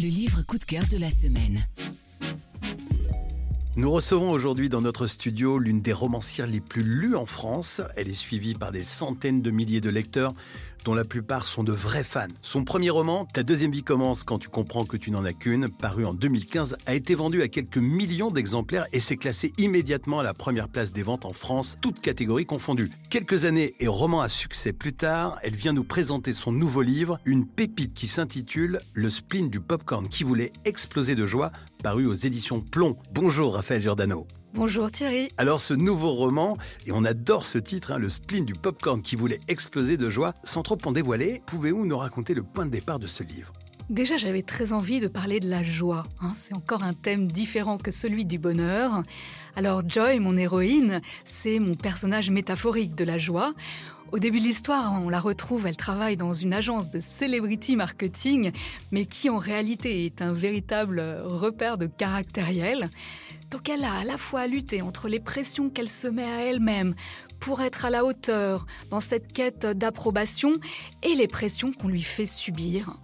Le livre coup de cœur de la semaine. Nous recevons aujourd'hui dans notre studio l'une des romancières les plus lues en France. Elle est suivie par des centaines de milliers de lecteurs dont la plupart sont de vrais fans. Son premier roman, Ta deuxième vie commence quand tu comprends que tu n'en as qu'une, paru en 2015, a été vendu à quelques millions d'exemplaires et s'est classé immédiatement à la première place des ventes en France, toutes catégories confondues. Quelques années et roman à succès plus tard, elle vient nous présenter son nouveau livre, une pépite qui s'intitule Le spleen du popcorn qui voulait exploser de joie, paru aux éditions Plomb. Bonjour Raphaël Giordano. Bonjour Thierry. Alors ce nouveau roman, et on adore ce titre, hein, le spleen du popcorn qui voulait exploser de joie, sans trop en dévoiler, pouvez-vous nous raconter le point de départ de ce livre? Déjà, j'avais très envie de parler de la joie. Hein. C'est encore un thème différent que celui du bonheur. Alors Joy, mon héroïne, c'est mon personnage métaphorique de la joie. Au début de l'histoire, on la retrouve, elle travaille dans une agence de celebrity marketing, mais qui en réalité est un véritable repère de caractériel. Donc elle a à la fois à lutter entre les pressions qu'elle se met à elle-même pour être à la hauteur dans cette quête d'approbation et les pressions qu'on lui fait subir.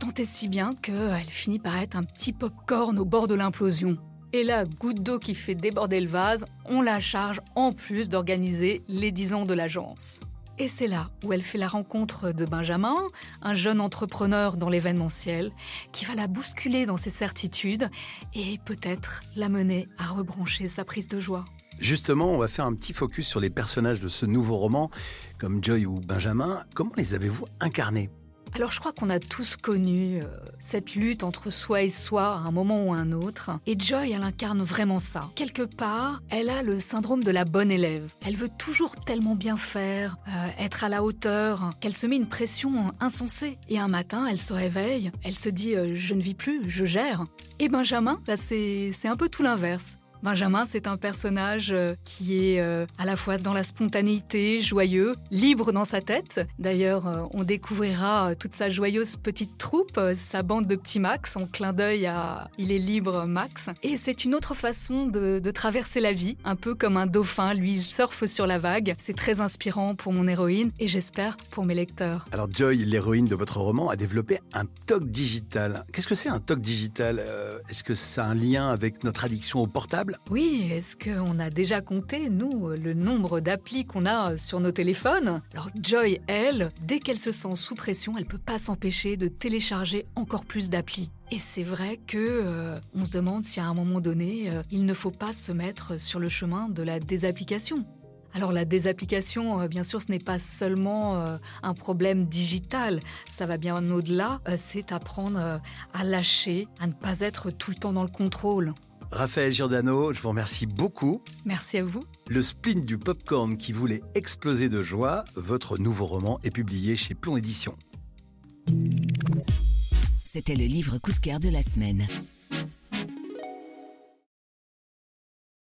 Tant et si bien qu'elle finit par être un petit pop-corn au bord de l'implosion. Et la goutte d'eau qui fait déborder le vase, on la charge en plus d'organiser les 10 ans de l'agence. Et c'est là où elle fait la rencontre de Benjamin, un jeune entrepreneur dans l'événementiel, qui va la bousculer dans ses certitudes et peut-être la mener à rebrancher sa prise de joie. Justement, on va faire un petit focus sur les personnages de ce nouveau roman, comme Joy ou Benjamin. Comment les avez-vous incarnés? Alors je crois qu'on a tous connu euh, cette lutte entre soi et soi à un moment ou un autre. Et Joy, elle incarne vraiment ça. Quelque part, elle a le syndrome de la bonne élève. Elle veut toujours tellement bien faire, euh, être à la hauteur, qu'elle se met une pression insensée. Et un matin, elle se réveille, elle se dit euh, je ne vis plus, je gère. Et Benjamin, bah, c'est un peu tout l'inverse. Benjamin, c'est un personnage euh, qui est euh, à la fois dans la spontanéité, joyeux, libre dans sa tête. D'ailleurs, euh, on découvrira toute sa joyeuse petite troupe, sa bande de petits Max, en clin d'œil à Il est libre Max. Et c'est une autre façon de, traverser la vie, un peu comme un dauphin, lui, surfe sur la vague. C'est très inspirant pour mon héroïne et j'espère pour mes lecteurs. Alors Joy, l'héroïne de votre roman, a développé un TOC digital. Qu'est-ce que c'est un TOC digital? Est-ce que ça a un lien avec notre addiction au portable? Oui, est-ce qu'on a déjà compté, nous, le nombre d'applis qu'on a sur nos téléphones? Alors Joy, elle, dès qu'elle se sent sous pression, elle peut pas s'empêcher de télécharger encore plus d'applis. Et c'est vrai que euh, on se demande si à un moment donné, euh, il ne faut pas se mettre sur le chemin de la désapplication. Alors la désapplication, euh, bien sûr, ce n'est pas seulement un problème digital, ça va bien au-delà, c'est apprendre à lâcher, à ne pas être tout le temps dans le contrôle. Raphaël Giordano, je vous remercie beaucoup. Merci à vous. Le spleen du popcorn qui voulait exploser de joie, votre nouveau roman est publié chez Plomb Édition. C'était le livre coup de cœur de la semaine.